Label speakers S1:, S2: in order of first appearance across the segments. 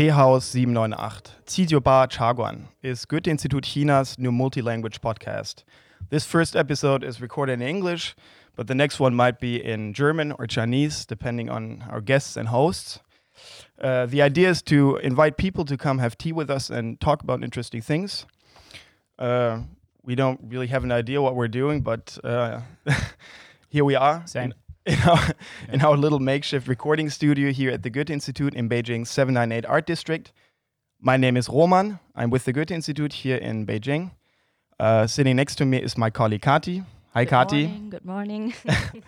S1: Teehaus 798, Zidioba Chagwan, is Goethe-Institut China's new multi-language podcast. This first episode is recorded in English, but the next one might be in German or Chinese, depending on our guests and hosts. Uh, the idea is to invite people to come have tea with us and talk about interesting things. Uh, we don't really have an idea what we're doing, but uh, here we are.
S2: Same.
S1: In, in, our, in our little makeshift recording studio here at the Goethe Institute in Beijing 798 Art District. My name is Roman. I'm with the Goethe Institute here in Beijing. Uh, sitting next to me is my colleague Kati. Hi,
S3: Good
S1: Kati.
S3: Morning, good morning.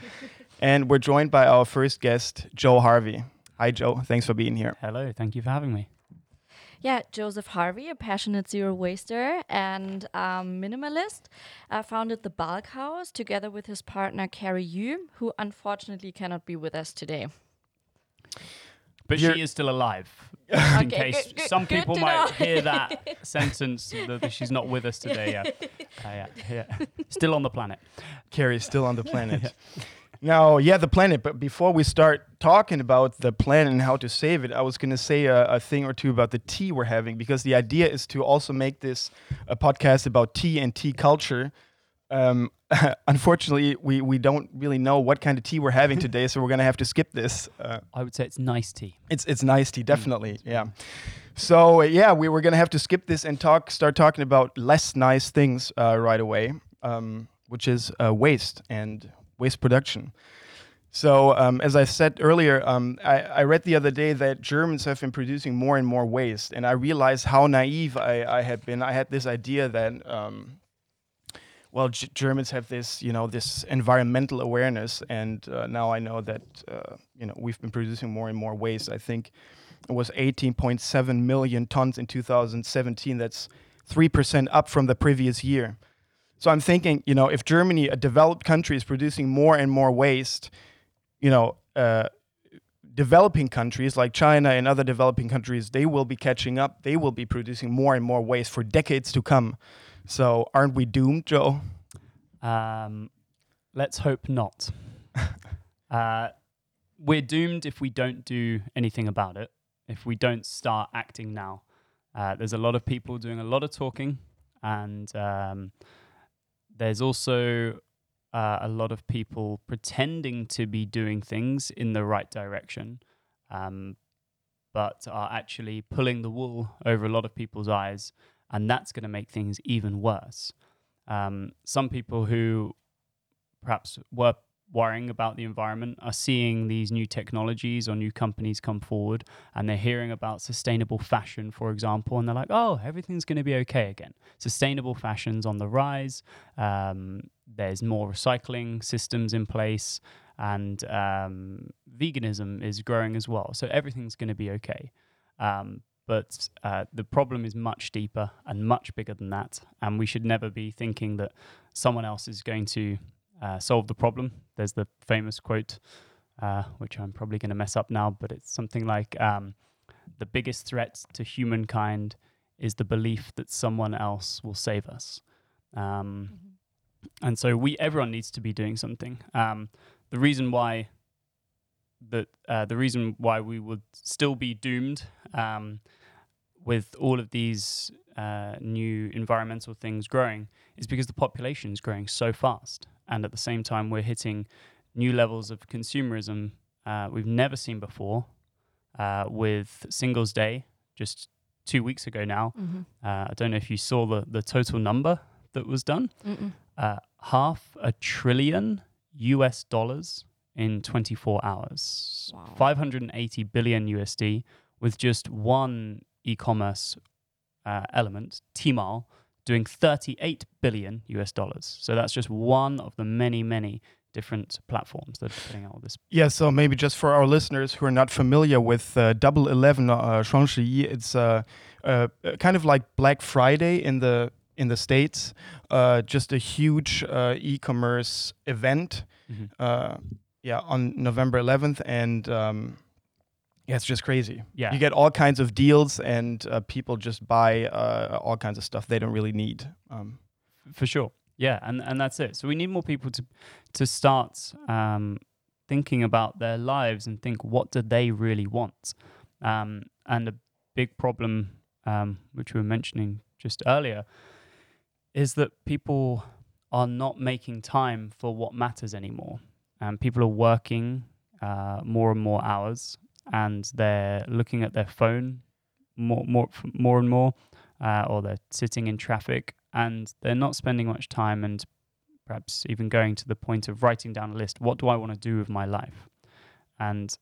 S1: And we're joined by our first guest, Joe Harvey. Hi, Joe. Thanks for being here.
S2: Hello, thank you for having me.
S3: Yeah, Joseph Harvey, a passionate zero waster and um, minimalist, uh, founded the Bulk House together with his partner Carrie Yu, who unfortunately cannot be with us today.
S2: But
S1: You're-
S2: she is still alive. just in
S3: Okay,
S2: case
S3: good- good-
S2: some
S3: good
S2: people might
S3: know.
S2: hear that sentence that that she's not with us today. Yeah. Uh, yeah, yeah. Still on the planet.
S1: Carrie's still on the planet. Now, yeah, the planet. But before we start talking about the planet and how to save it, I was going to say a, a thing or two about the tea we're having because the idea is to also make this a podcast about tea and tea culture. Um, unfortunately, we, we don't really know what kind of tea we're having today, so we're going to have to skip this. Uh,
S2: I would say it's nice tea.
S1: it's it's nice tea, definitely. Yeah. So uh, yeah, we were gonna have to skip this and talk, start talking about less nice things uh, right away, um, which is uh, waste and waste production. So um, as I said earlier, um, I, I read the other day that Germans have been producing more and more waste, and I realized how naive I, I had been. I had this idea that. Um, well, G- Germans have this, you know, this environmental awareness, and uh, now I know that, uh, you know, we've been producing more and more waste. I think it was 18.7 million tons in 2017. That's three percent up from the previous year. So I'm thinking, you know, if Germany, a developed country, is producing more and more waste, you know, uh, developing countries like China and other developing countries, they will be catching up. They will be producing more and more waste for decades to come. So aren't we doomed, Joe?
S2: Um, let's hope not. uh, we're doomed if we don't do anything about it, if we don't start acting now. Uh, there's a lot of people doing a lot of talking, and um, there's also uh, a lot of people pretending to be doing things in the right direction, um, but are actually pulling the wool over a lot of people's eyes, and that's going to make things even worse. Um, some people who perhaps were worrying about the environment are seeing these new technologies or new companies come forward and they're hearing about sustainable fashion, for example, and they're like, oh, everything's going to be okay again. Sustainable fashion's on the rise. Um, there's more recycling systems in place, and um, veganism is growing as well. So everything's going to be okay. Um, but uh, the problem is much deeper and much bigger than that. And we should never be thinking that someone else is going to uh, solve the problem. There's the famous quote, uh, which I'm probably going to mess up now, but it's something like um, The biggest threat to humankind is the belief that someone else will save us. Um, and so we everyone needs to be doing something. Um, the reason why that uh, the reason why we would still be doomed um, with all of these uh, new environmental things growing is because the population is growing so fast, and at the same time we're hitting new levels of consumerism uh, we've never seen before. Uh, with Singles Day just two weeks ago now,
S3: Mm-hmm.
S2: uh, I don't know if you saw the the total number that was done uh, half a trillion US dollars in 24 hours.
S3: Wow.
S2: 580 billion USD with just one e commerce uh, element, Tmall, doing 38 billion US dollars. So that's just one of the many, many different platforms that are putting out this.
S1: Yeah, so maybe just for our listeners who are not familiar with uh, Double Eleven uh, Shangshi, it's uh, uh, uh, kind of like Black Friday in the in the states. Uh, just a huge uh, e-commerce event. Uh, yeah, on November 11th, and um, yeah, it's just crazy.
S2: Yeah.
S1: You get all kinds of deals, and uh, people just buy uh, all kinds of stuff they don't really need. Um,
S2: for sure. Yeah, and and that's it. So we need more people to to start um, thinking about their lives and think what do they really want. Um, and a big problem, um, which we were mentioning just earlier, is that people are not making time for what matters anymore. And people are working uh, more and more hours, and they're looking at their phone more, more, more and more, uh, or they're sitting in traffic, and they're not spending much time, and perhaps even going to the point of writing down a list. What do I want to do with my life? And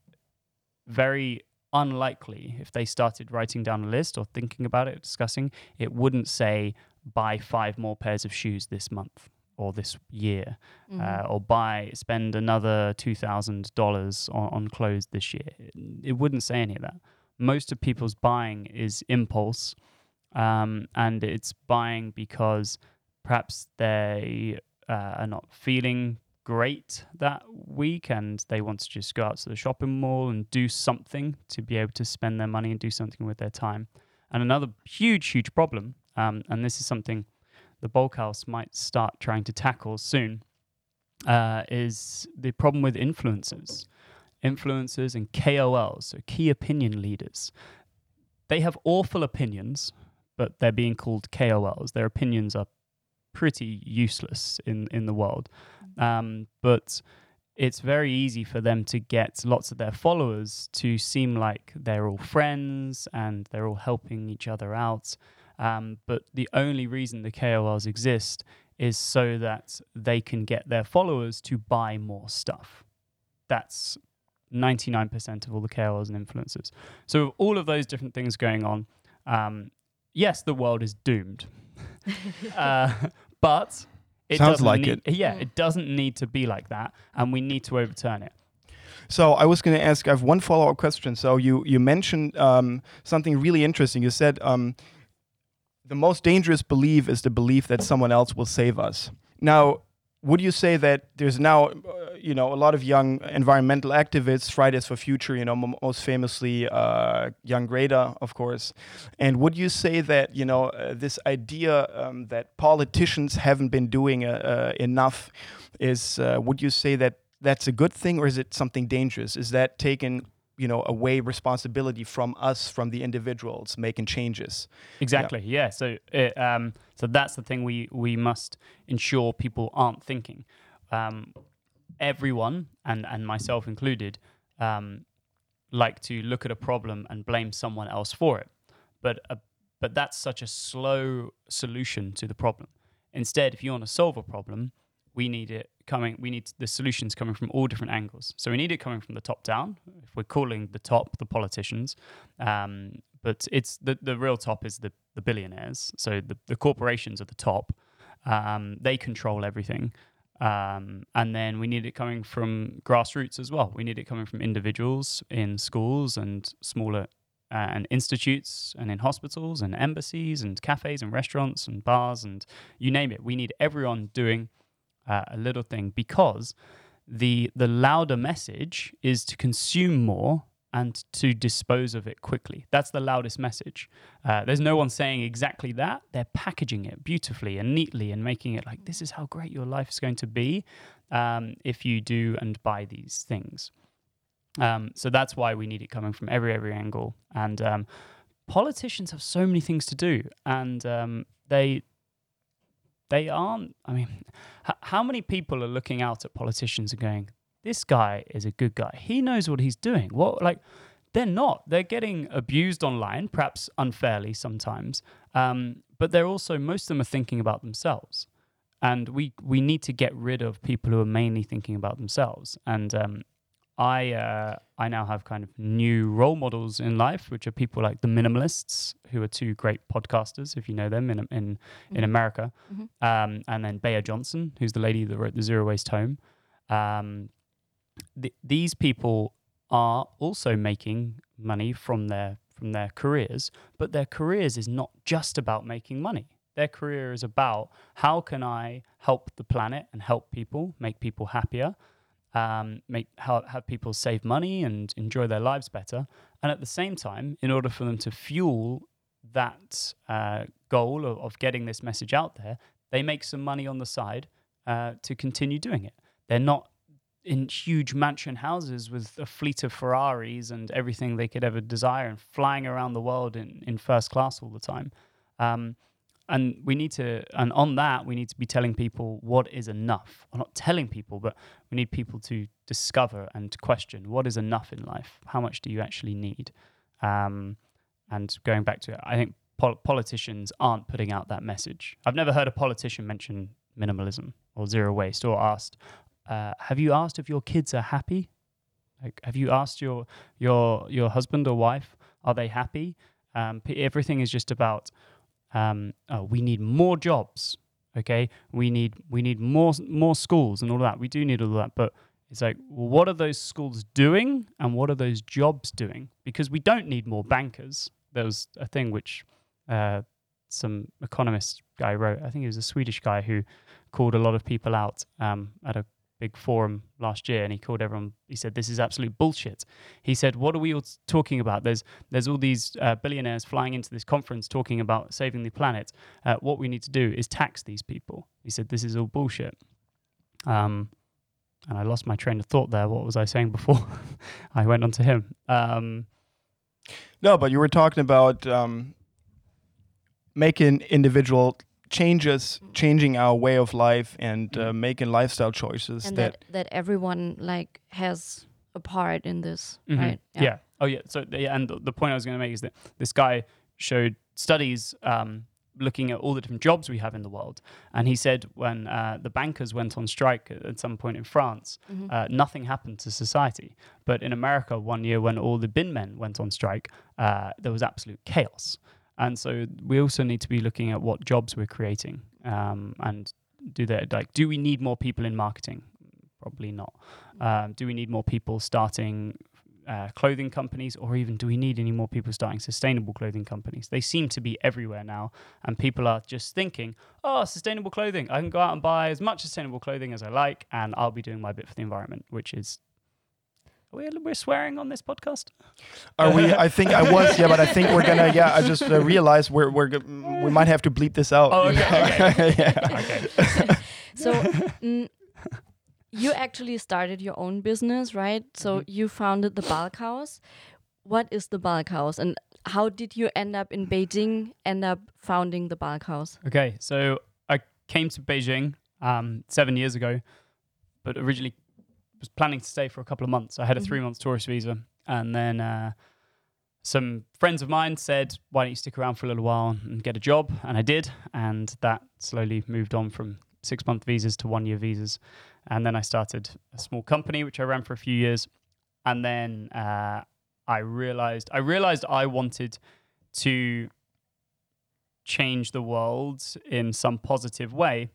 S2: very unlikely if they started writing down a list or thinking about it, discussing, it wouldn't say buy five more pairs of shoes this month or this year,
S3: Mhm.
S2: uh, or buy spend another two thousand dollars on, on clothes this year. It, it wouldn't say any of that. Most of people's buying is impulse, um, and it's buying because perhaps they uh, are not feeling great that week and they want to just go out to the shopping mall and do something to be able to spend their money and do something with their time. And another huge, huge problem, um, and this is something the bulk house might start trying to tackle soon, uh, is the problem with influencers. Influencers and KOLs, so key opinion leaders. They have awful opinions, but they're being called KOLs. Their opinions are pretty useless in, in the world. Um, but it's very easy for them to get lots of their followers to seem like they're all friends and they're all helping each other out. Um, but the only reason the KOLs exist is so that they can get their followers to buy more stuff. That's 99% of all the KOLs and influencers. So, with all of those different things going on, um, yes, the world is doomed. uh, but it
S1: Sounds like
S2: need,
S1: it.
S2: Yeah, it doesn't need to be like that, and we need to overturn it.
S1: So I was going to ask. I have one follow-up question. So you you mentioned um, something really interesting. You said um, the most dangerous belief is the belief that someone else will save us. Now, would you say that there's now, uh, you know, a lot of young environmental activists, Fridays for Future, you know, most famously uh, Young Greta, of course, and would you say that you know uh, this idea um, that politicians haven't been doing uh, uh, enough is? Uh, would you say that that's a good thing, or is it something dangerous? Is that taking you know away responsibility from us, from the individuals making changes?
S2: Exactly. Yeah. So, it, um, so that's the thing we we must ensure people aren't thinking. Um, everyone, and and myself included, um, like to look at a problem and blame someone else for it, but uh, but that's such a slow solution to the problem. Instead, if you want to solve a problem, we need it coming. We need the solutions coming from all different angles. So we need it coming from the top down. If we're calling the top the politicians, um, but it's the the real top is the the billionaires. So the the corporations are the top. Um, they control everything. Um, and then we need it coming from grassroots as well. We need it coming from individuals in schools and smaller uh, and institutes and in hospitals and embassies and cafes and restaurants and bars and you name it. We need everyone doing uh, a little thing because the the louder message is to consume more and to dispose of it quickly. That's the loudest message. Uh, there's no one saying exactly that. They're packaging it beautifully and neatly and making it like this is how great your life is going to be um, if you do and buy these things. Um, so that's why we need it coming from every every angle. And um, politicians have so many things to do, and um, they they aren't. I mean, h- how many people are looking out at politicians and going, "This guy is a good guy. He knows what he's doing." What like they're not. They're getting abused online, perhaps unfairly sometimes. Um, but they're also most of them are thinking about themselves, and we we need to get rid of people who are mainly thinking about themselves. And um, I uh, I now have kind of new role models in life, which are people like the Minimalists, who are two great podcasters, if you know them in in in America,
S3: Mhm.
S2: um, and then Bea Johnson, who's the lady that wrote the Zero Waste Home. Um, th- these people are also making money from their from their careers, but their careers is not just about making money. Their career is about how can I help the planet and help people, make people happier, um, make how, have people save money and enjoy their lives better, and at the same time, in order for them to fuel that uh, goal of, of getting this message out there, they make some money on the side uh, to continue doing it. They're not in huge mansion houses with a fleet of Ferraris and everything they could ever desire and flying around the world in, in first class all the time. Um, and we need to, and on that, we need to be telling people what is enough. Well, not telling people, but we need people to discover and question what is enough in life. How much do you actually need? Um, and going back to it, I think pol- politicians aren't putting out that message. I've never heard a politician mention minimalism or zero waste or asked, uh, "Have you asked if your kids are happy? Like, have you asked your your your husband or wife are they happy?" Um, everything is just about um, oh, we need more jobs. Okay, we need we need more more schools and all of that. We do need all of that, but it's like, well, what are those schools doing, and what are those jobs doing? Because we don't need more bankers. There was a thing which uh, some economist guy wrote. I think he was a Swedish guy who called a lot of people out um, at a big forum last year, and he called everyone. He said, "This is absolute bullshit." He said, "What are we all talking about? There's there's all these uh, billionaires flying into this conference talking about saving the planet. Uh, what we need to do is tax these people." He said, "This is all bullshit." Um, and I lost my train of thought there. What was I saying before? I went on to him. Um,
S1: No, but you were talking about um, making individual changes, changing our way of life, and uh,
S2: Mhm.
S1: making lifestyle choices
S3: and
S1: that,
S3: that, that everyone like has a part in this,
S2: Mhm.
S3: right?
S2: Yeah. Oh, yeah. So, yeah, and the, the point I was going to make is that this guy showed studies um, looking at all the different jobs we have in the world, and he said when uh, the bankers went on strike at, at some point in France,
S3: Mhm.
S2: uh, nothing happened to society. But in America, one year when all the bin men went on strike, uh, there was absolute chaos. And so we also need to be looking at what jobs we're creating um, and do that. Like, do we need more people in marketing? Probably not. Um, do we need more people starting uh, clothing companies, or even do we need any more people starting sustainable clothing companies? They seem to be everywhere now, and people are just thinking, "Oh, sustainable clothing! I can go out and buy as much sustainable clothing as I like, and I'll be doing my bit for the environment." Which is, we're, we're swearing on this podcast.
S1: are we? I think I was, yeah, but I think we're gonna, yeah. I just uh, realized we're we're we might have to bleep this out.
S2: Oh, okay,
S1: yeah.
S2: Okay.
S3: So mm, you actually started your own business, right? So
S2: Mhm.
S3: you founded the Bulk House. What is the Bulk House, and how did you end up in Beijing? End up founding the Bulk House?
S2: Okay, so I came to Beijing um, seven years ago, but originally was planning to stay for a couple of months. I had a
S3: Mhm.
S2: three month tourist visa, and then uh, some friends of mine said, "Why don't you stick around for a little while and get a job?" And I did, and that slowly moved on from six month visas to one year visas, and then I started a small company which I ran for a few years, and then uh, I realized I realized I wanted to change the world in some positive way,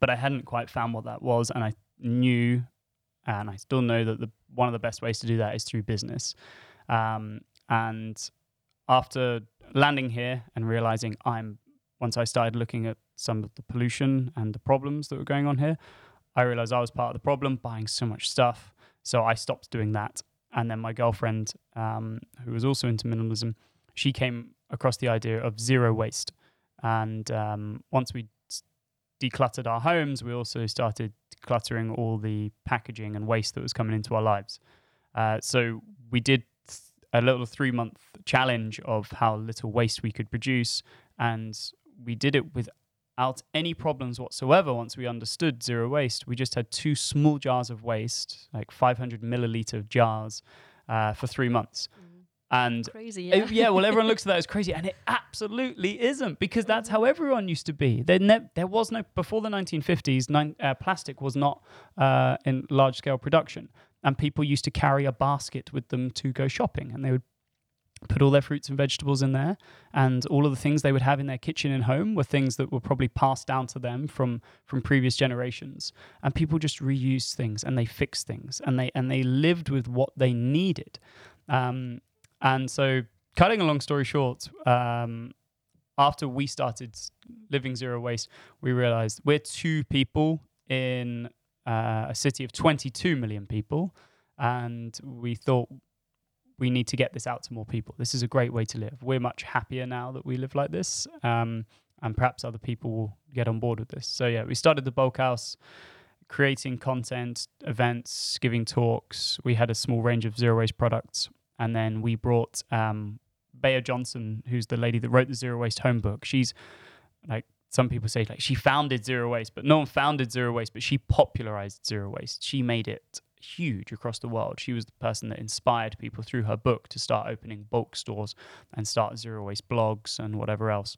S2: but I hadn't quite found what that was, and I knew, and I still know that the one of the best ways to do that is through business. Um, and after landing here and realizing I'm, once I started looking at some of the pollution and the problems that were going on here, I realized I was part of the problem, buying so much stuff. So I stopped doing that. And then my girlfriend, um, who was also into minimalism, she came across the idea of zero waste. And um, once we decluttered our homes, we also started decluttering all the packaging and waste that was coming into our lives. Uh, so we did a little three month challenge of how little waste we could produce. And we did it without any problems whatsoever once we understood zero waste. We just had two small jars of waste, like 500 milliliter jars, uh, for three months. And
S3: Crazy, yeah.
S2: yeah, well, everyone looks at that as crazy, and it absolutely isn't because that's how everyone used to be. There, ne- there was no before the 1950s. Nine, uh, plastic was not uh, in large scale production, and people used to carry a basket with them to go shopping, and they would put all their fruits and vegetables in there, and all of the things they would have in their kitchen and home were things that were probably passed down to them from from previous generations. And people just reused things, and they fixed things, and they and they lived with what they needed. Um, and so, cutting a long story short, um, after we started living zero waste, we realized we're two people in uh, a city of 22 million people. And we thought we need to get this out to more people. This is a great way to live. We're much happier now that we live like this. Um, and perhaps other people will get on board with this. So, yeah, we started the bulk house creating content, events, giving talks. We had a small range of zero waste products, and then we brought um, Bea Johnson, who's the lady that wrote the zero waste home book. She's like some people say like she founded zero waste, but no one founded zero waste, but she popularized zero waste. She made it huge across the world. She was the person that inspired people through her book to start opening bulk stores and start zero waste blogs and whatever else.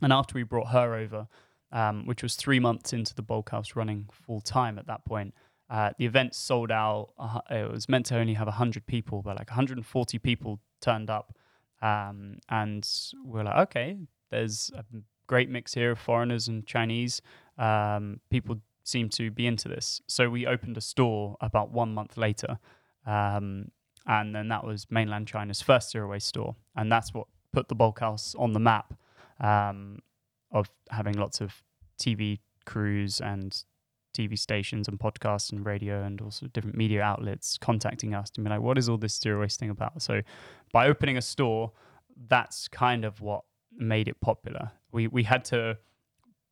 S2: And after we brought her over, um, which was three months into the bulk house running full time at that point, uh, the event sold out. Uh, it was meant to only have 100 people, but like 140 people turned up. Um, and we're like, okay, there's a great mix here of foreigners and Chinese. Um, people seem to be into this. So we opened a store about one month later. Um, and then that was mainland China's first zero waste store. And that's what put the bulk house on the map um, of having lots of TV crews and TV stations and podcasts and radio and also different media outlets contacting us to be like, what is all this zero waste thing about? So by opening a store, that's kind of what made it popular. We we had to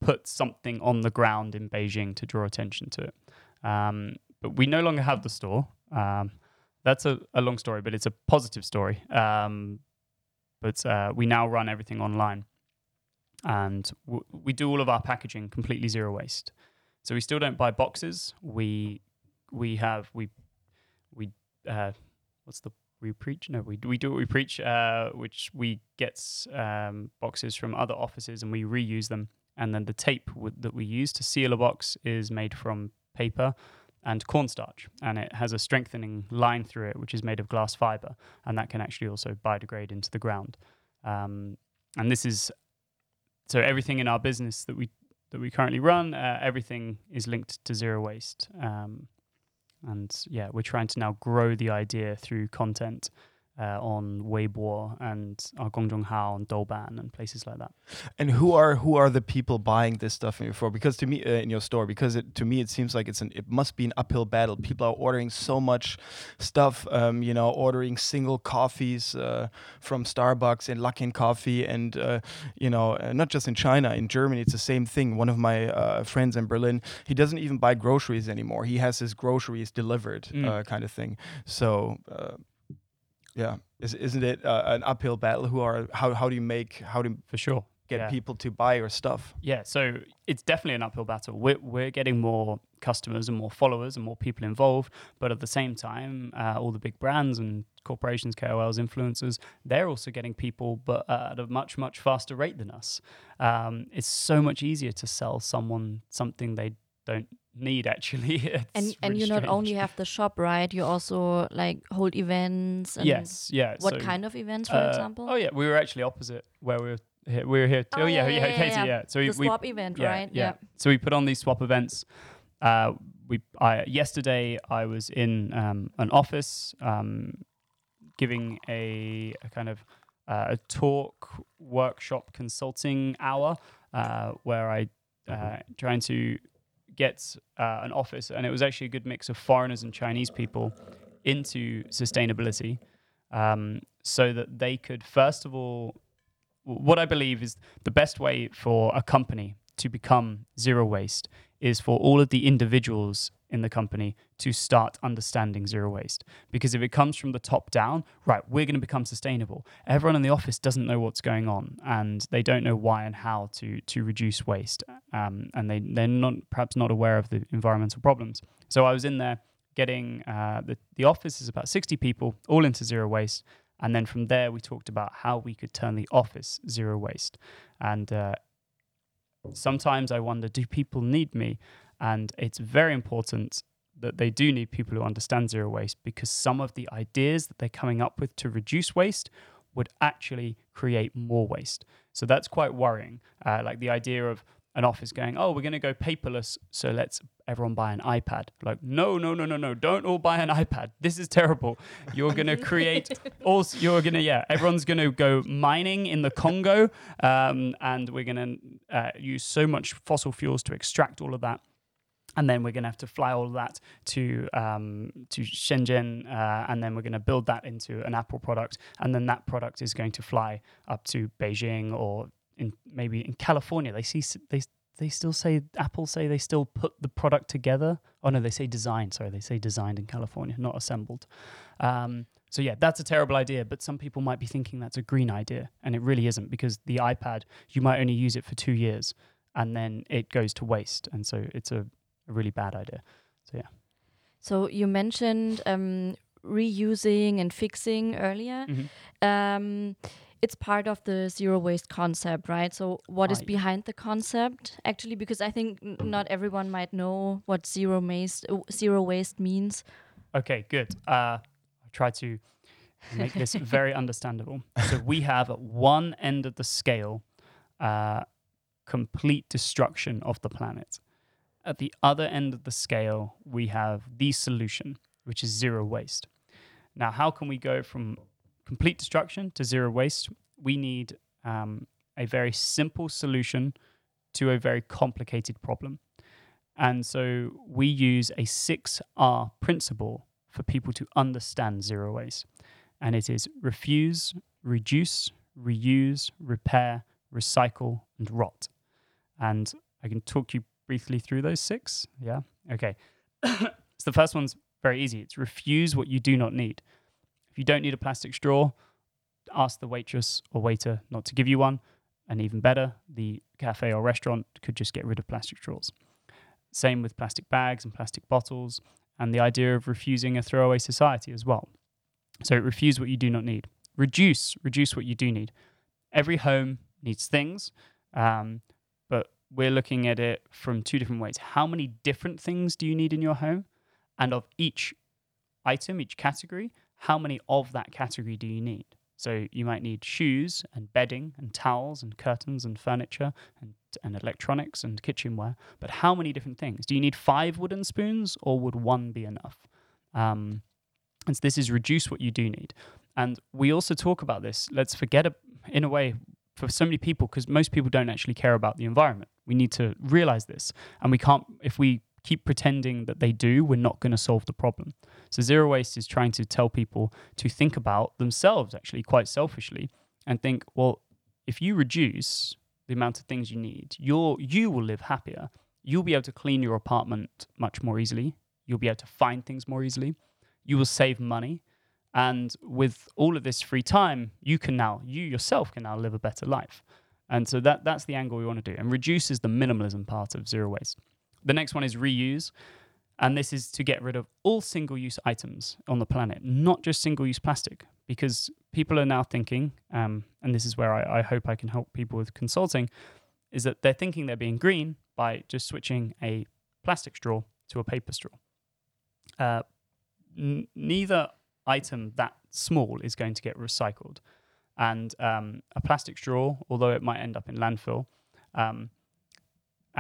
S2: put something on the ground in Beijing to draw attention to it. Um, but we no longer have the store. Um, that's a, a, long story, but it's a positive story. Um, but uh, we now run everything online, and w- we do all of our packaging completely zero waste. So we still don't buy boxes. We we have we we uh, what's the we preach? No we we do what we preach uh, which we get um, boxes from other offices and we reuse them. And then the tape w- that we use to seal a box is made from paper and cornstarch. And it has a strengthening line through it which is made of glass fiber. And that can actually also biodegrade into the ground. Um, and this is so everything in our business that we that we currently run, uh, everything is linked to zero waste. Um, and yeah, we're trying to now grow the idea through content uh, on Weibo and uh, Hao and Douban and places like that.
S1: And who are who are the people buying this stuff in your store? Because to me, uh, in your store, because it, to me it seems like it's an it must be an uphill battle. People are ordering so much stuff. Um, you know, ordering single coffees uh, from Starbucks and Luckin Coffee, and uh, you know, uh, not just in China, in Germany, it's the same thing. One of my uh, friends in Berlin, he doesn't even buy groceries anymore. He has his groceries delivered, mm. kind of thing. So yeah, Is, isn't it uh, an uphill battle? Who are how how do you make how do you
S2: for sure
S1: get yeah. people to buy your stuff?
S2: Yeah, so it's definitely an uphill battle. We're we're getting more customers and more followers and more people involved, but at the same time, uh, all the big brands and corporations, KOLs, influencers, they're also getting people, but at a much much faster rate than us. Um, it's so much easier to sell someone something they don't need actually.
S3: and and you not only have the shop, right? You also like hold events.
S2: yes, yeah.
S3: What so, kind of events, for uh, example?
S2: Oh yeah, we were actually opposite where we were. Here, we were here.
S3: Oh, oh
S2: yeah,
S3: yeah,
S2: yeah, Kati, yeah.
S3: So the we, swap event,
S2: yeah,
S3: right?
S2: Yeah. So we put on these swap events. Uh, we I yesterday I was in um, an office um, giving a, a kind of uh, a talk workshop consulting hour uh, where I uh, trying to get uh, an office, and it was actually a good mix of foreigners and Chinese people into sustainability, um, so that they could first of all, what I believe is the best way for a company to become zero waste is for all of the individuals in the company to start understanding zero waste. Because if it comes from the top down, right, we're going to become sustainable. Everyone in the office doesn't know what's going on and they don't know why and how to to reduce waste. Um, and they, they're not perhaps not aware of the environmental problems. So I was in there getting uh, the, the office is about 60 people, all into zero waste. And then from there, we talked about how we could turn the office zero waste. And uh, sometimes I wonder do people need me? And it's very important that they do need people who understand zero waste because some of the ideas that they're coming up with to reduce waste would actually create more waste. So that's quite worrying. Uh, like the idea of an office going, oh, we're going to go paperless, so let's everyone buy an iPad. Like, no, no, no, no, no, don't all buy an iPad. This is terrible. You're going to create, also, you're going to, yeah, everyone's going to go mining in the Congo, um, and we're going to uh, use so much fossil fuels to extract all of that and then we're going to have to fly all of that to um, to Shenzhen, uh, and then we're going to build that into an Apple product, and then that product is going to fly up to Beijing or in maybe in California. They see they they still say Apple say they still put the product together. Oh no, they say design. Sorry, they say designed in California, not assembled. Um, so yeah, that's a terrible idea. But some people might be thinking that's a green idea, and it really isn't because the iPad you might only use it for two years, and then it goes to waste, and so it's a, a really bad idea. So yeah.
S3: So you mentioned um, reusing and fixing earlier.
S2: Mhm.
S3: Um, it's part of the zero waste concept, right? So what is
S2: yeah.
S3: behind the concept actually? Because I think not everyone might know what zero waste uh, zero waste means.
S2: Okay, good. Uh, I'll try to make this very understandable. So we have at one end of the scale uh, complete destruction of the planet. At the other end of the scale, we have the solution, which is zero waste. Now, how can we go from complete destruction to zero waste? We need um, a very simple solution to a very complicated problem. And so we use a 6R principle for people to understand zero waste. And it is refuse, reduce, reuse, repair, recycle, and rot. And I can talk you briefly through those six. Yeah. Okay. so the first one's very easy it's refuse what you do not need. You don't need a plastic straw, ask the waitress or waiter not to give you one. And even better, the cafe or restaurant could just get rid of plastic straws. Same with plastic bags and plastic bottles, and the idea of refusing a throwaway society as well. So refuse what you do not need. Reduce, reduce what you do need. Every home needs things, um, but we're looking at it from two different ways. How many different things do you need in your home? And of each item, each category, how many of that category do you need? So you might need shoes and bedding and towels and curtains and furniture and, and electronics and kitchenware. But how many different things? Do you need five wooden spoons or would one be enough? Um, and so this is reduce what you do need. And we also talk about this. Let's forget, a, in a way, for so many people, because most people don't actually care about the environment. We need to realize this. And we can't, if we keep pretending that they do, we're not going to solve the problem. So zero waste is trying to tell people to think about themselves, actually, quite selfishly, and think, well, if you reduce the amount of things you need, you're, you will live happier. You'll be able to clean your apartment much more easily. You'll be able to find things more easily. You will save money. And with all of this free time, you can now, you yourself can now live a better life. And so that, that's the angle we want to do. And reduce is the minimalism part of zero waste. The next one is reuse. And this is to get rid of all single use items on the planet, not just single use plastic, because people are now thinking, um, and this is where I, I hope I can help people with consulting, is that they're thinking they're being green by just switching a plastic straw to a paper straw. Uh, n- neither item that small is going to get recycled. And um, a plastic straw, although it might end up in landfill, um,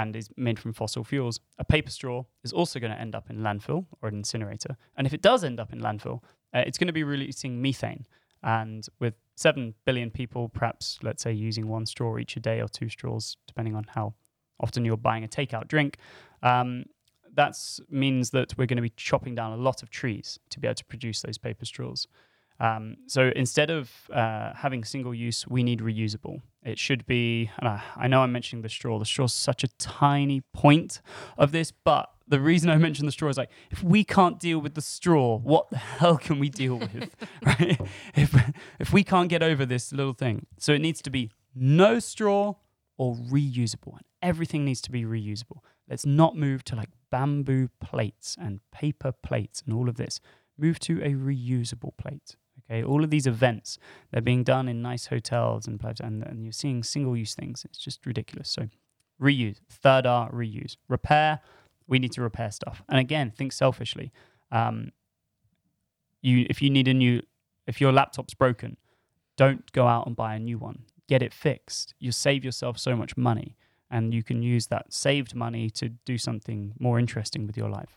S2: and is made from fossil fuels. A paper straw is also going to end up in landfill or an incinerator. And if it does end up in landfill, uh, it's going to be releasing methane. And with 7 billion people, perhaps, let's say, using one straw each a day or two straws, depending on how often you're buying a takeout drink, um, that means that we're going to be chopping down a lot of trees to be able to produce those paper straws. Um, so instead of uh, having single use, we need reusable. It should be, and I, I know I'm mentioning the straw. The straw is such a tiny point of this, but the reason I mentioned the straw is like, if we can't deal with the straw, what the hell can we deal with, right? If if we can't get over this little thing, so it needs to be no straw or reusable, and everything needs to be reusable. Let's not move to like bamboo plates and paper plates and all of this. Move to a reusable plate. Okay, all of these events they're being done in nice hotels and and, and you're seeing single-use things. It's just ridiculous. So, reuse. Third R, reuse. Repair. We need to repair stuff. And again, think selfishly. Um, you, if you need a new, if your laptop's broken, don't go out and buy a new one. Get it fixed. You save yourself so much money, and you can use that saved money to do something more interesting with your life.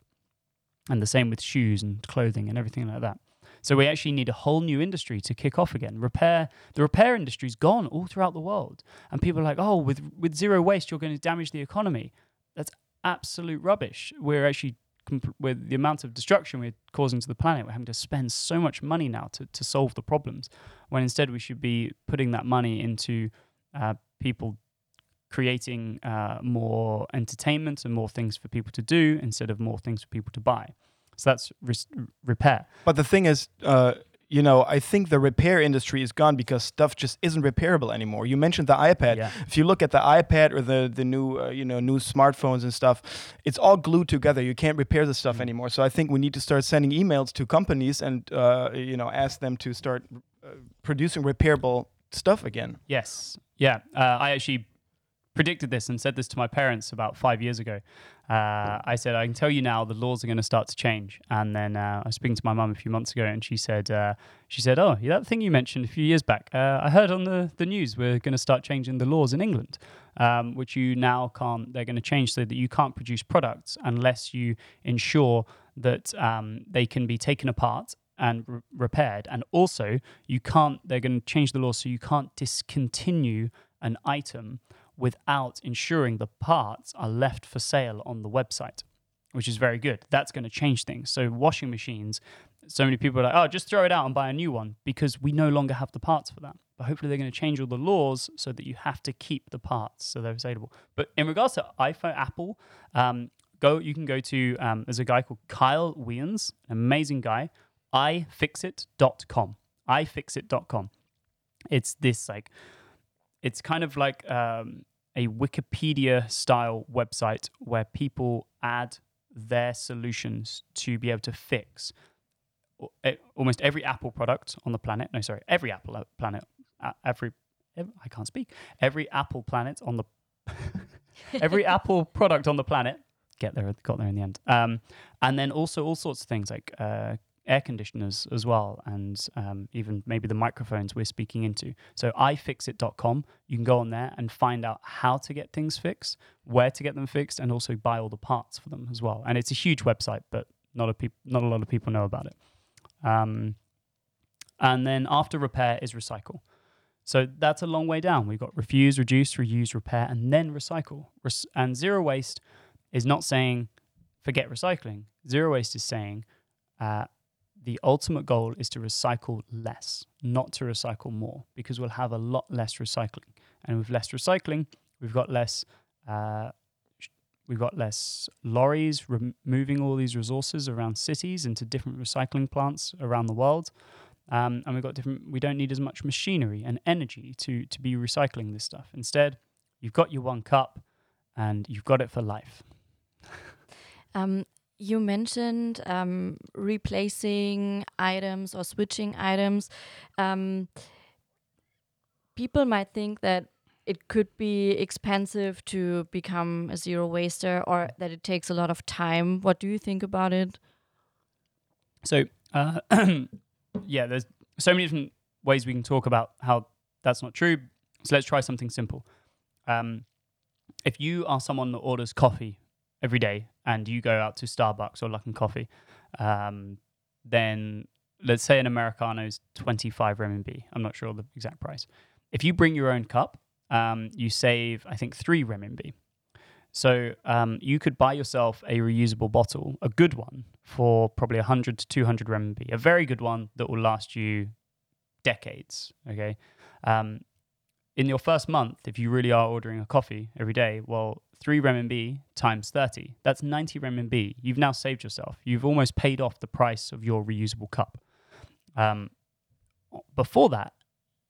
S2: And the same with shoes and clothing and everything like that. So we actually need a whole new industry to kick off again. Repair the repair industry's gone all throughout the world, and people are like, "Oh, with with zero waste, you're going to damage the economy." That's absolute rubbish. We're actually comp- with the amount of destruction we're causing to the planet, we're having to spend so much money now to to solve the problems, when instead we should be putting that money into uh, people creating uh, more entertainment and more things for people to do instead of more things for people to buy. So that's res- repair.
S1: But the thing is, uh, you know, I think the repair industry is gone because stuff just isn't repairable anymore. You mentioned the iPad.
S2: Yeah.
S1: If you look at the iPad or the the new uh, you know new smartphones and stuff, it's all glued together. You can't repair the stuff
S2: Mm.
S1: anymore. So I think we need to start sending emails to companies and uh, you know ask them to start uh, producing repairable stuff again.
S2: Yes. Yeah. Uh, I actually predicted this and said this to my parents about five years ago. Uh, I said, I can tell you now the laws are going to start to change. And then uh, I was speaking to my mum a few months ago and she said, uh, she said, oh, that thing you mentioned a few years back, uh, I heard on the, the news we're going to start changing the laws in England, um, which you now can't, they're going to change so that you can't produce products unless you ensure that um, they can be taken apart and re- repaired. And also, you can't, they're going to change the law so you can't discontinue an item without ensuring the parts are left for sale on the website, which is very good. That's going to change things. So, washing machines, so many people are like, oh, just throw it out and buy a new one because we no longer have the parts for that. But hopefully, they're going to change all the laws so that you have to keep the parts so they're available. But in regards to iPhone, Apple, um, go. You can go to um, there's a guy called Kyle Wiens, an amazing guy. iFixit.com. iFixit.com. It's this like it's kind of like um, a Wikipedia style website where people add their solutions to be able to fix almost every Apple product on the planet. No, sorry, every Apple uh, planet, uh, every, I can't speak. Every Apple planet on the every Apple product on the planet. Get there, got there in the end. Um, and then also all sorts of things like uh, air conditioners as well, and um, even maybe the microphones we're speaking into. So iFixit.com, you can go on there and find out how to get things fixed, where to get them fixed, and also buy all the parts for them as well. And it's a huge website, but not a peop- not a lot of people know about it. Um, and then after repair is recycle. So that's a long way down. We've got refuse, reduce, reuse, repair, and then recycle. Res- and zero waste is not saying forget recycling. Zero waste is saying uh, the ultimate goal is to recycle less, not to recycle more, because we'll have a lot less recycling. And with less recycling, we've got less. Uh, We've got less lorries removing all these resources around cities into different recycling plants around the world, um, and we've got different. We don't need as much machinery and energy to to be recycling this stuff. Instead, you've got your one cup, and you've got it for life.
S3: Um, you mentioned um, replacing items or switching items. Um, people might think that it could be expensive to become a zero waster or that it takes a lot of time. What do you think about it?
S2: So, uh, yeah, there's so many different ways we can talk about how that's not true. So let's try something simple. Um, if you are someone that orders coffee every day and you go out to Starbucks or Luckin Coffee, um, then let's say an Americano is 25 renminbi. I'm not sure the exact price. If you bring your own cup, um, you save, I think, three renminbi. So um, you could buy yourself a reusable bottle, a good one, for probably 100 to 200 renminbi, a very good one that will last you decades. Okay. Um, in your first month, if you really are ordering a coffee every day, well, three renminbi times 30, that's 90 renminbi. You've now saved yourself. You've almost paid off the price of your reusable cup. Um, before that,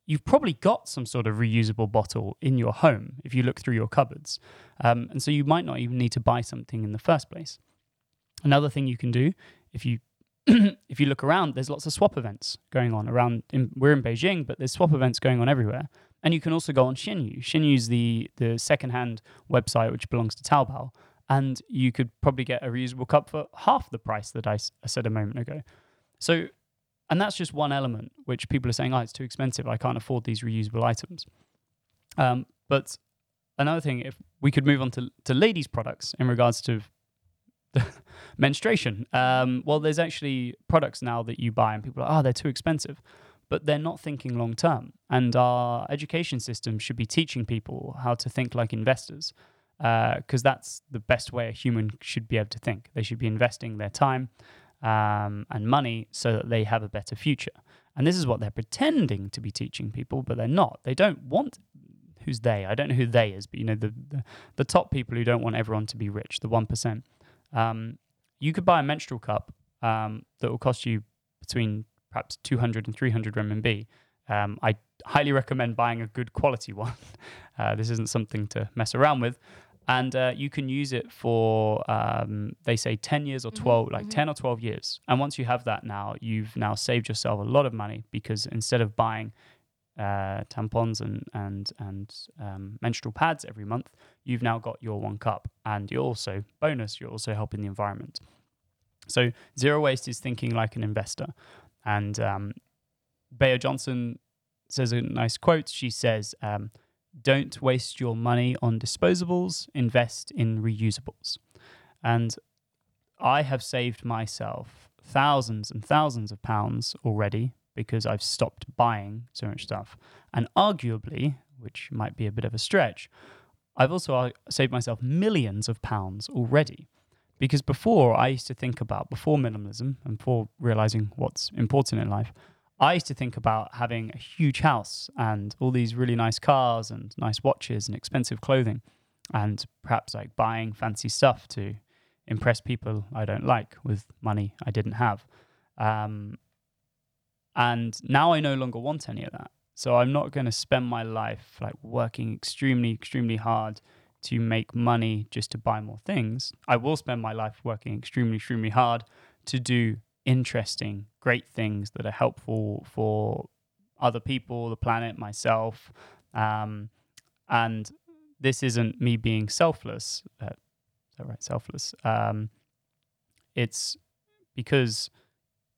S2: you've probably got some sort of reusable bottle in your home if you look through your cupboards. Um, and so you might not even need to buy something in the first place. Another thing you can do if you if you look around, there's lots of swap events going on around. In, we're in Beijing, but there's swap events going on everywhere. And you can also go on Xianyu. Xianyu is the the secondhand website which belongs to Taobao, and you could probably get a reusable cup for half the price that I, said a moment ago. So, and that's just one element which people are saying, "Oh, it's too expensive. I can't afford these reusable items." Um, but another thing, if we could move on to to ladies' products in regards to menstruation. Um, well, there's actually products now that you buy, and people are, oh, they're too expensive, but they're not thinking long term. And our education system should be teaching people how to think like investors, because that's the best way a human should be able to think. They should be investing their time um, and money so that they have a better future. And this is what they're pretending to be teaching people, but they're not. They don't want. who's they? I don't know who they is, but you know the the, the top people who don't want everyone to be rich, the one percent. Um, you could buy a menstrual cup um, that will cost you between perhaps 200 and 300 RMB. Um, I highly recommend buying a good quality one. Uh, this isn't something to mess around with. And uh, you can use it for, um, they say 10 years or 12, like 10 or 12 years. And once you have that now, you've now saved yourself a lot of money because instead of buying uh, tampons and and and um, menstrual pads every month, you've now got your one cup, and you're also bonus. You're also helping the environment. So zero waste is thinking like an investor, and um, Johnson says a nice quote. She says, um, "Don't waste your money on disposables. Invest in reusables." And I have saved myself thousands and thousands of pounds already because I've stopped buying so much stuff. And arguably, which might be a bit of a stretch, I've also uh, saved myself millions of pounds already. Because before, I used to think about, before minimalism and before realizing what's important in life, I used to think about having a huge house and all these really nice cars and nice watches and expensive clothing and perhaps like buying fancy stuff to impress people I don't like with money I didn't have. Um, and now I no longer want any of that. So I'm not going to spend my life like working extremely, extremely hard to make money just to buy more things. I will spend my life working extremely, extremely hard to do interesting, great things that are helpful for other people, the planet, myself. Um, and this isn't me being selfless. Uh, is that right? Selfless. Um, it's because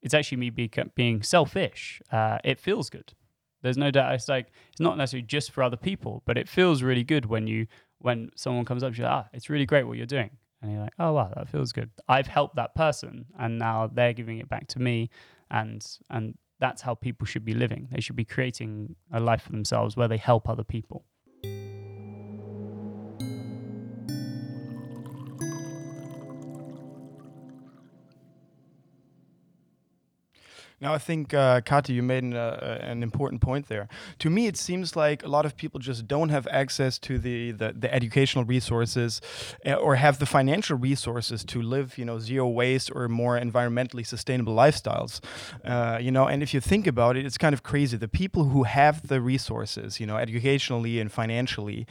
S2: it's actually me be, being selfish. Uh, it feels good. There's no doubt. It's like it's not necessarily just for other people, but it feels really good when you when someone comes up to you, ah, it's really great what you're doing, and you're like, oh wow, that feels good. I've helped that person, and now they're giving it back to me, and and that's how people should be living. They should be creating a life for themselves where they help other people.
S1: Now, I think, uh, Kati, you made an, uh, an important point there. To me, it seems like a lot of people just don't have access to the, the, the educational resources uh, or have the financial resources to live, you know, zero waste or more environmentally sustainable lifestyles. Uh, you know, and if you think about it, it's kind of crazy. The people who have the resources, you know, educationally and financially,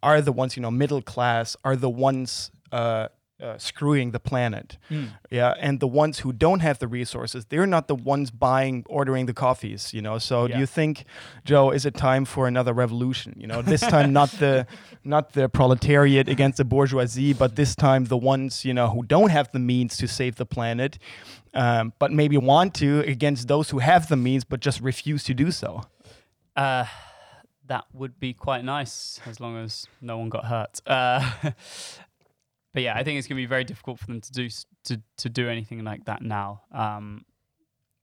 S1: are the ones, you know, middle class, are the ones uh, uh, screwing the planet. Mm. Yeah, and the ones who don't have the resources, they're not the ones buying, ordering the coffees. You know. So yeah. do you think, Joe, is it time for another revolution? You know, this time not the not the proletariat against the bourgeoisie, but this time the ones you know who don't have the means to save the planet, um, but maybe want to against those who have the means but just refuse to do so.
S2: Uh, that would be quite nice as long as no one got hurt. Uh, but yeah, I think it's going to be very difficult for them to do to to do anything like that now. Um,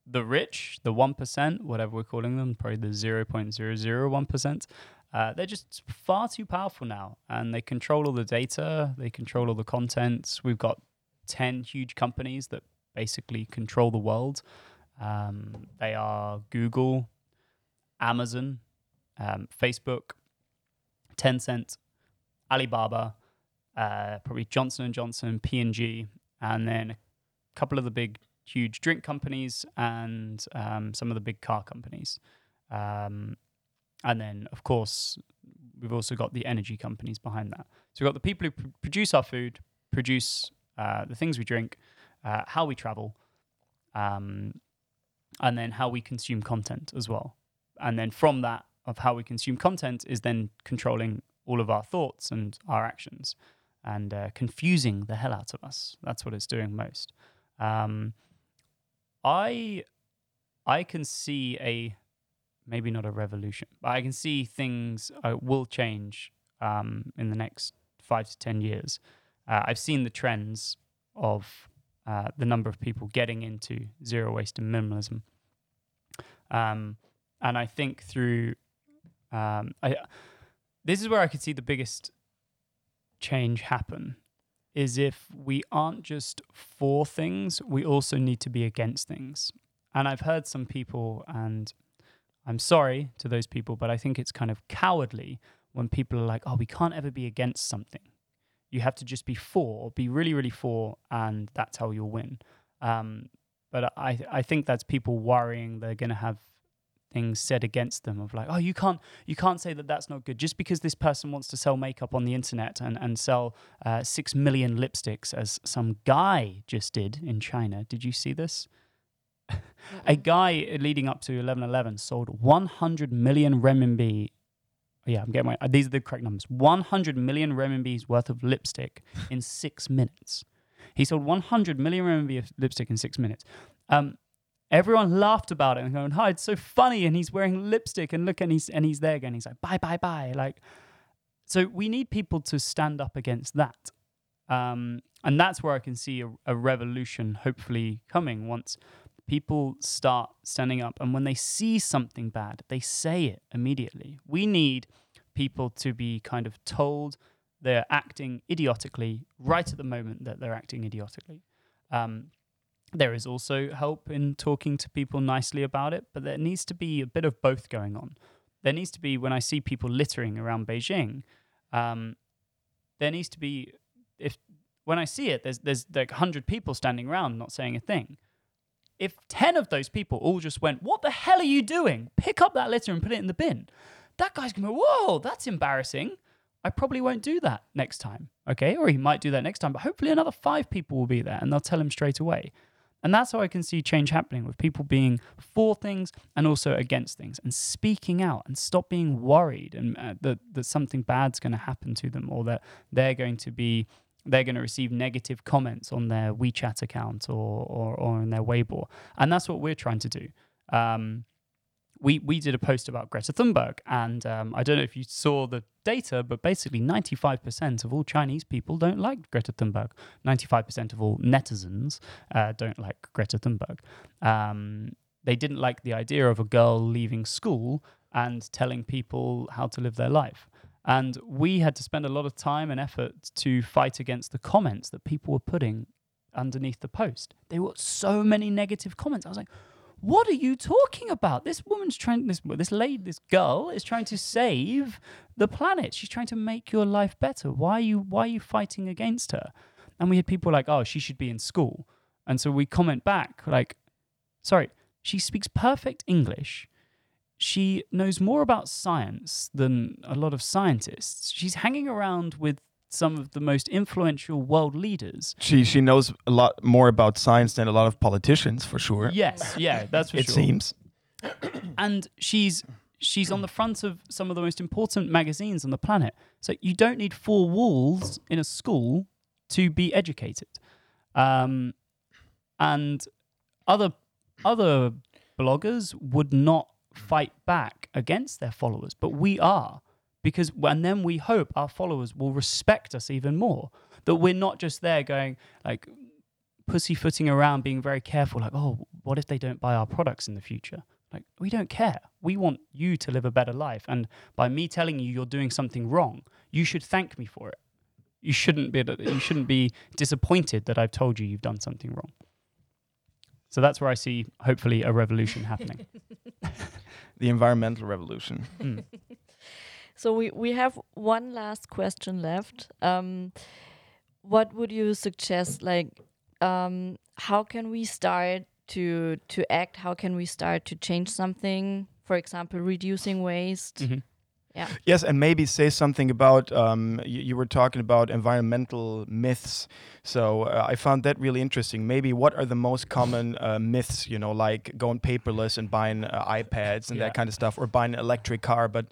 S2: the rich, the one percent, whatever we're calling them, probably the zero point zero zero one percent. Uh, they're just far too powerful now, and they control all the data. They control all the contents. We've got ten huge companies that basically control the world. Um, they are Google, Amazon, um, Facebook, Tencent, Alibaba, uh, probably Johnson and Johnson, P and G, and then a couple of the big, huge drink companies and um, some of the big car companies. Um, and then, of course, we've also got the energy companies behind that. So we've got the people who pr- produce our food, produce uh, the things we drink, uh, how we travel, um, and then how we consume content as well. And then from that, of how we consume content, is then controlling all of our thoughts and our actions and uh, confusing the hell out of us. That's what it's doing most. Um, I I can see a maybe not a revolution, but I can see things uh, will change um, in the next five to ten years. Uh, I've seen the trends of uh, the number of people getting into zero waste and minimalism, um, and I think through um, I, this is where I could see the biggest change happen is if we aren't just for things, we also need to be against things. And I've heard some people, and I'm sorry to those people, but I think it's kind of cowardly when people are like, "Oh, we can't ever be against something." You have to just be for, be really, really for, and that's how you'll win. Um, but I, I think that's people worrying they're going to have things said against them of like, oh, you can't, you can't say that that's not good just because this person wants to sell makeup on the internet and and sell uh, six million lipsticks as some guy just did in China. Did you see this? A guy leading up to 1111 sold 100 million renminbi. Yeah, I'm getting my. uh, These are the correct numbers. 100 million renminbi's worth of lipstick in six minutes. He sold 100 million renminbi of lipstick in six minutes. Um, everyone laughed about it and going, "Oh, it's so funny!" And he's wearing lipstick, and look, and he's and he's there again. He's like, "Bye, bye, bye!" Like, so we need people to stand up against that, um, and that's where I can see a, a revolution hopefully coming once people start standing up, and when they see something bad, they say it immediately. We need people to be kind of told they're acting idiotically right at the moment that they're acting idiotically. Um, there is also help in talking to people nicely about it, but there needs to be a bit of both going on. There needs to be when I see people littering around Beijing, um, there needs to be if when I see it, there's there's like hundred people standing around not saying a thing. If ten of those people all just went, "What the hell are you doing? Pick up that litter and put it in the bin," that guy's gonna go, "Whoa, that's embarrassing." I probably won't do that next time. Okay. Or he might do that next time, but hopefully another five people will be there and they'll tell him straight away. And that's how I can see change happening with people being for things and also against things and speaking out and stop being worried and uh, that, that something bad's going to happen to them or that they're going to be they're going to receive negative comments on their WeChat account or, or, or on their Weibo. And that's what we're trying to do. Um, we we did a post about Greta Thunberg, and um, I don't know if you saw the data, but basically 95% of all Chinese people don't like Greta Thunberg. 95% of all netizens uh, don't like Greta Thunberg. Um, they didn't like the idea of a girl leaving school and telling people how to live their life. And we had to spend a lot of time and effort to fight against the comments that people were putting underneath the post. There were so many negative comments. I was like, what are you talking about? This woman's trying this this lady this girl is trying to save the planet. She's trying to make your life better. Why are you why are you fighting against her? And we had people like, "Oh, she should be in school." And so we comment back like, "Sorry, she speaks perfect English. She knows more about science than a lot of scientists. She's hanging around with some of the most influential world leaders.
S1: She she knows a lot more about science than a lot of politicians for sure.
S2: Yes, yeah, that's for
S1: it
S2: sure.
S1: seems.
S2: and she's she's on the front of some of the most important magazines on the planet. So you don't need four walls in a school to be educated. Um, and other other bloggers would not fight back against their followers, but we are because and then we hope our followers will respect us even more. That we're not just there going like pussyfooting around, being very careful, like, oh, what if they don't buy our products in the future? Like, we don't care. We want you to live a better life. And by me telling you you're doing something wrong, you should thank me for it. You shouldn't be you shouldn't be disappointed that I've told you you've done something wrong. So that's where I see hopefully a revolution happening.
S1: The environmental revolution.
S2: Mm.
S3: So we, we have one last question left. Um, what would you suggest? Like, um, how can we start to to act? How can we start to change something? For example, reducing waste.
S2: Mhm.
S3: Yeah.
S1: Yes, and maybe say something about um, you, you were talking about environmental myths. So uh, I found that really interesting. Maybe what are the most common uh, myths? You know, like going paperless and buying uh, iPads and
S2: Yeah.
S1: that kind of stuff, or buying an electric car. But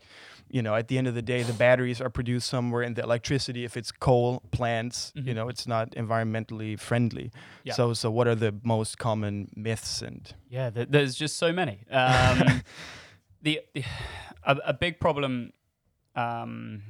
S1: you know, at the end of the day, the batteries are produced somewhere, and the electricity, if it's coal plants, you
S2: Mhm.
S1: know, it's not environmentally friendly.
S2: Yeah.
S1: So, so what are the most common myths and
S2: Yeah, th- there's just so many. Um, the, the a, a big problem um,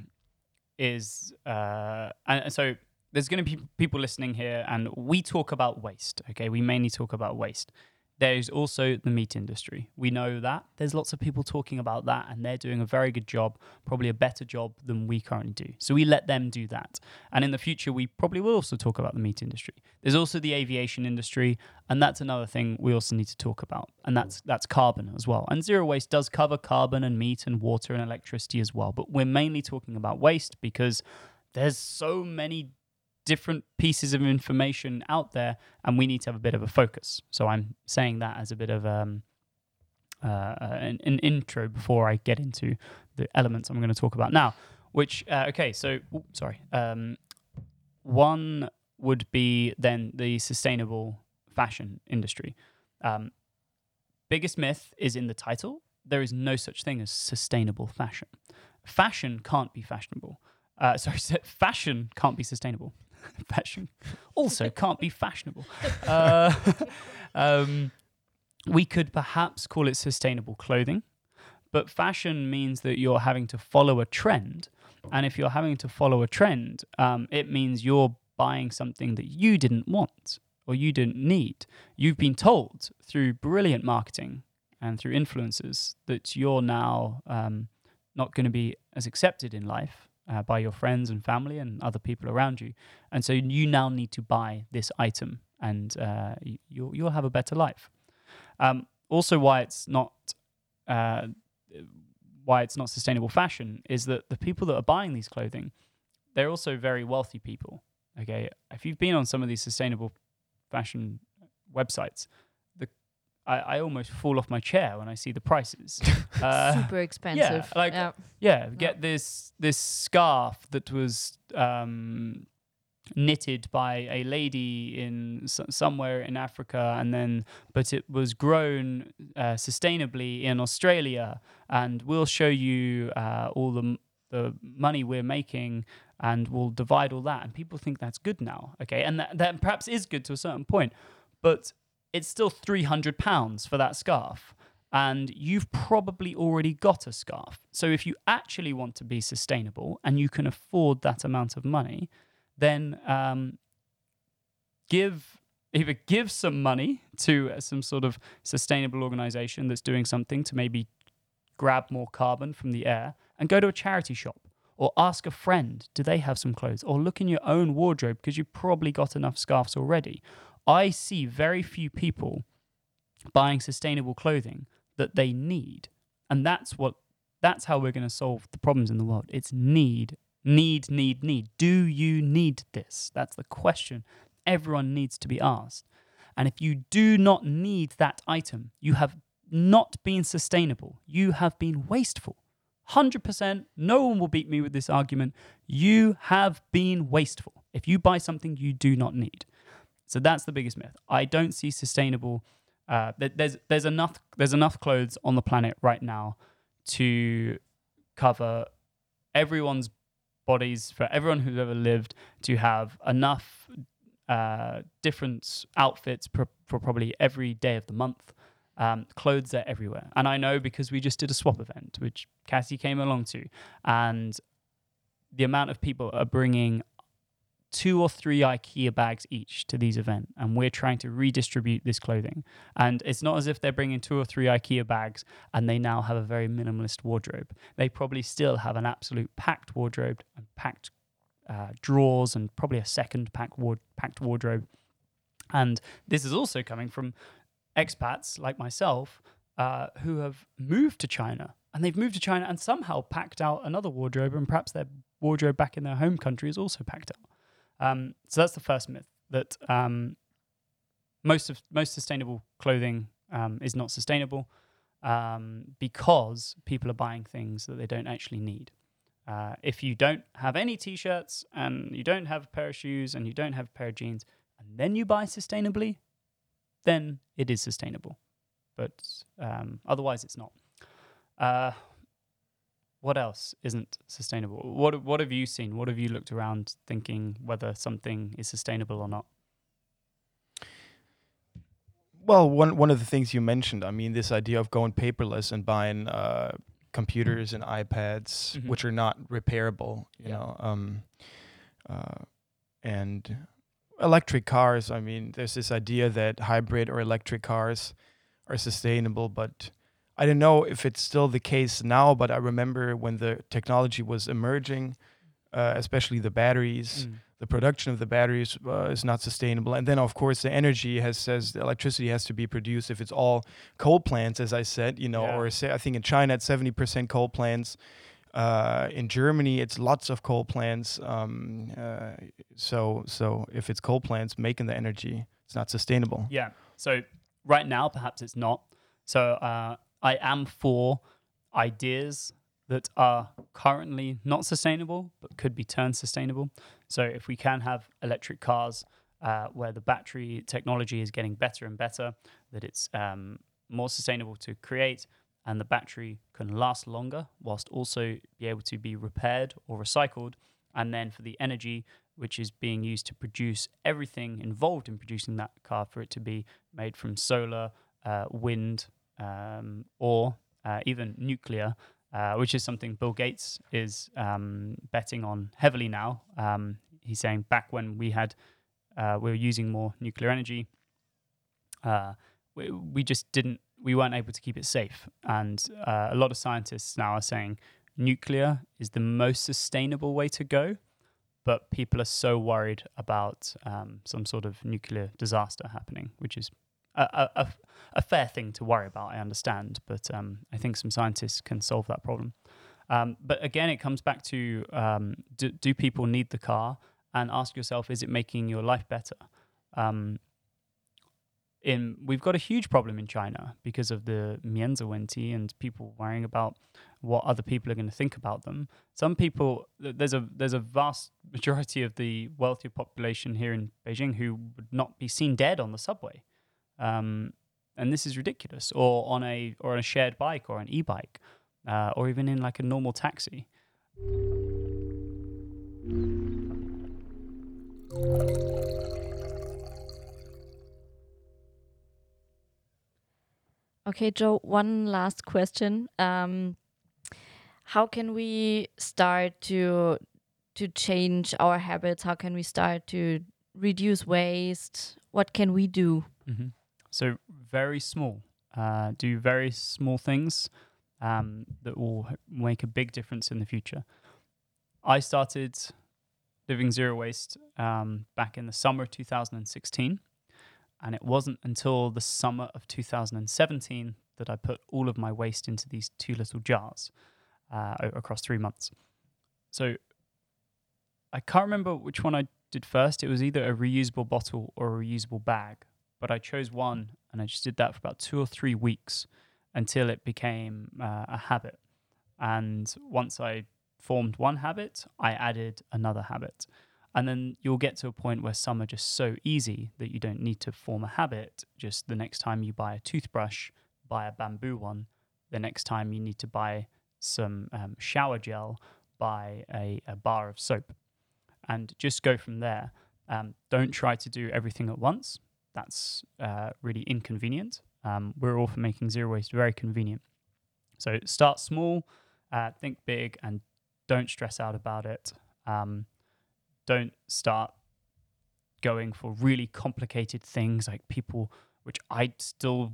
S2: is, uh, and so there's going to be people listening here, and we talk about waste. Okay, we mainly talk about waste. There's also the meat industry. We know that. There's lots of people talking about that, and they're doing a very good job, probably a better job than we currently do. So we let them do that. And in the future, we probably will also talk about the meat industry. There's also the aviation industry, and that's another thing we also need to talk about. And that's that's carbon as well. And zero waste does cover carbon and meat and water and electricity as well. But we're mainly talking about waste because there's so many different pieces of information out there, and we need to have a bit of a focus. So I'm saying that as a bit of um, uh, an, an intro before I get into the elements I'm going to talk about now. Which uh, okay, so sorry. Um, one would be then the sustainable fashion industry. Um, biggest myth is in the title. There is no such thing as sustainable fashion. Fashion can't be fashionable. Uh, sorry, fashion can't be sustainable. fashion also can't be fashionable. Uh, um, we could perhaps call it sustainable clothing, but fashion means that you're having to follow a trend. And if you're having to follow a trend, um, it means you're buying something that you didn't want or you didn't need. You've been told through brilliant marketing and through influencers that you're now um, not going to be as accepted in life uh, by your friends and family and other people around you. And so you now need to buy this item and uh, you, you'll have a better life. Um, also, why it's not. Uh, why it's not sustainable fashion is that the people that are buying these clothing, they're also very wealthy people. Okay, if you've been on some of these sustainable fashion websites, I, I almost fall off my chair when I see the prices.
S3: Uh, Super expensive.
S2: Yeah, like yeah, yeah get this this scarf that was um, knitted by a lady in s- somewhere in Africa, and then but it was grown uh, sustainably in Australia, and we'll show you uh, all the the money we're making and we'll divide all that and people think that's good now okay and that, that perhaps is good to a certain point but it's still 300 pounds for that scarf and you've probably already got a scarf. So if you actually want to be sustainable and you can afford that amount of money, then um, give either give some money to some sort of sustainable organization that's doing something to maybe grab more carbon from the air and go to a charity shop or ask a friend do they have some clothes or look in your own wardrobe because you've probably got enough scarves already I see very few people buying sustainable clothing that they need. And that's what that's how we're going to solve the problems in the world. It's need, need, need, need. Do you need this? That's the question everyone needs to be asked. And if you do not need that item, you have not been sustainable. You have been wasteful. 100%, no one will beat me with this argument. You have been wasteful if you buy something you do not need. So that's the biggest myth. I don't see sustainable. Uh, there's there's enough there's enough clothes on the planet right now to cover everyone's bodies for everyone who's ever lived to have enough uh, different outfits for, for probably every day of the month. Um, clothes are everywhere, and I know because we just did a swap event, which Cassie came along to, and the amount of people are bringing two or three IKEA bags each to these events, and we're trying to redistribute this clothing. And it's not as if they're bringing two or three IKEA bags and they now have a very minimalist wardrobe. They probably still have an absolute packed wardrobe and packed uh, drawers and probably a second packed, ward- packed wardrobe. And this is also coming from expats like myself uh, who have moved to China. And they've moved to China and somehow packed out another wardrobe, and perhaps their wardrobe back in their home country is also packed out. Um, so that's the first myth that um, most of most sustainable clothing um, is not sustainable um, because people are buying things that they don't actually need. Uh, if you don't have any t-shirts and you don't have a pair of shoes and you don't have a pair of jeans, and then you buy sustainably, then it is sustainable. But um, otherwise, it's not. Uh, what else isn't sustainable? What what have you seen? What have you looked around thinking whether something is sustainable or not?
S1: Well, one one of the things you mentioned, I mean, this idea of going paperless and buying uh, computers and iPads,
S2: Mhm.
S1: which are not repairable, you
S2: Yeah.
S1: know, um, uh, and electric cars. I mean, there's this idea that hybrid or electric cars are sustainable, but I don't know if it's still the case now. But I remember when the technology was emerging, uh, especially the batteries.
S2: Mm.
S1: The production of the batteries uh, is not sustainable, and then of course the energy has says the electricity has to be produced. If it's all coal plants, as I said, you know,
S2: Yeah.
S1: or say I think in China it's seventy percent coal plants. Uh, in Germany, it's lots of coal plants. Um, uh, so, so if it's coal plants making the energy, it's not sustainable.
S2: Yeah. So right now, perhaps it's not. So uh, I am for ideas that are currently not sustainable but could be turned sustainable. So if we can have electric cars uh, where the battery technology is getting better and better, that it's um, more sustainable to create and the battery can last longer whilst also be able to be repaired or recycled. And then for the energy, which is being used to produce everything involved in producing that car, for it to be made from solar, uh, wind, um, or uh, even nuclear, uh, which is something Bill Gates is um, betting on heavily now. Um, he's saying back when we had uh, we were using more nuclear energy, uh, we, we just didn't we weren't able to keep it safe, and uh, a lot of scientists now are saying nuclear is the most sustainable way to go. But people are so worried about um, some sort of nuclear disaster happening, which is a, a, a, fair thing to worry about, I understand, but um, I think some scientists can solve that problem. Um, but again, it comes back to um, do, do people need the car? And ask yourself, is it making your life better? Um, in we've got a huge problem in China because of the Mianzi and people worrying about what other people are going to think about them. Some people there's a there's a vast majority of the wealthy population here in Beijing who would not be seen dead on the subway um, and this is ridiculous. Or on a or on a shared bike or an e-bike, uh, or even in like a normal taxi.
S3: Okay, Joe, one last question. Um, how can we start to to change our habits? How can we start to reduce waste? What can we do?
S2: Mm-hmm. So very small. Uh, do very small things um, that will make a big difference in the future. I started living zero waste um, back in the summer of 2016, and it wasn't until the summer of 2017 that I put all of my waste into these two little jars uh, across three months. So I can't remember which one I did first. It was either a reusable bottle or a reusable bag but I chose one and I just did that for about two or three weeks until it became uh, a habit. And once I formed one habit, I added another habit. And then you'll get to a point where some are just so easy that you don't need to form a habit. Just the next time you buy a toothbrush, buy a bamboo one. The next time you need to buy some um, shower gel, buy a, a bar of soap. And just go from there. Um, don't try to do everything at once that's uh, really inconvenient. Um, we're all for making zero waste very convenient. So start small, uh, think big, and don't stress out about it. Um, don't start going for really complicated things like people, which I still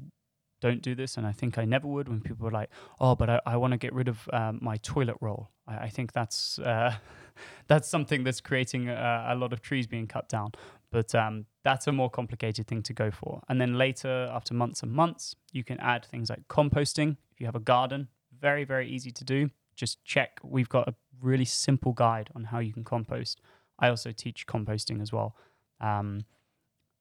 S2: don't do this, and I think I never would. When people are like, "Oh, but I, I want to get rid of um, my toilet roll," I, I think that's uh, that's something that's creating a, a lot of trees being cut down. But um, that's a more complicated thing to go for. And then later, after months and months, you can add things like composting. If you have a garden, very, very easy to do. Just check. We've got a really simple guide on how you can compost. I also teach composting as well. Um,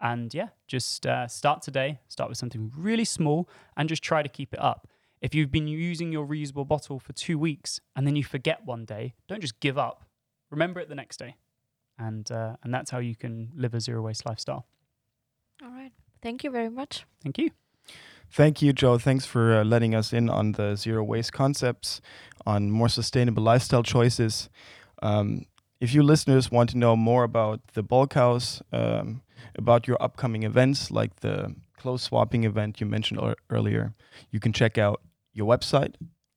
S2: and yeah, just uh, start today. Start with something really small and just try to keep it up. If you've been using your reusable bottle for two weeks and then you forget one day, don't just give up. Remember it the next day and uh, and that's how you can live a zero waste lifestyle.
S3: All right. Thank you very much.
S2: Thank you.
S1: Thank you, Joe. Thanks for uh, letting us in on the zero waste concepts, on more sustainable lifestyle choices. Um, if you listeners want to know more about the Bulk House, um, about your upcoming events like the clothes swapping event you mentioned earlier, you can check out your website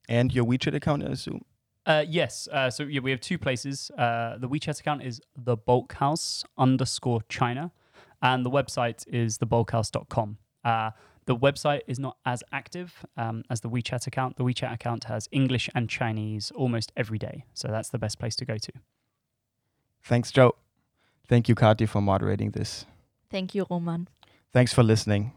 S1: and your WeChat account, I assume.
S2: Uh, yes. Uh, so yeah, we have two places. Uh, the WeChat account is the bulk house underscore China, and the website is thebulkhouse.com. Uh, the website is not as active um, as the WeChat account. The WeChat account has English and Chinese almost every day, so that's the best place to go to.
S1: Thanks, Joe. Thank you, Kati, for moderating this.
S3: Thank you, Roman.
S1: Thanks for listening.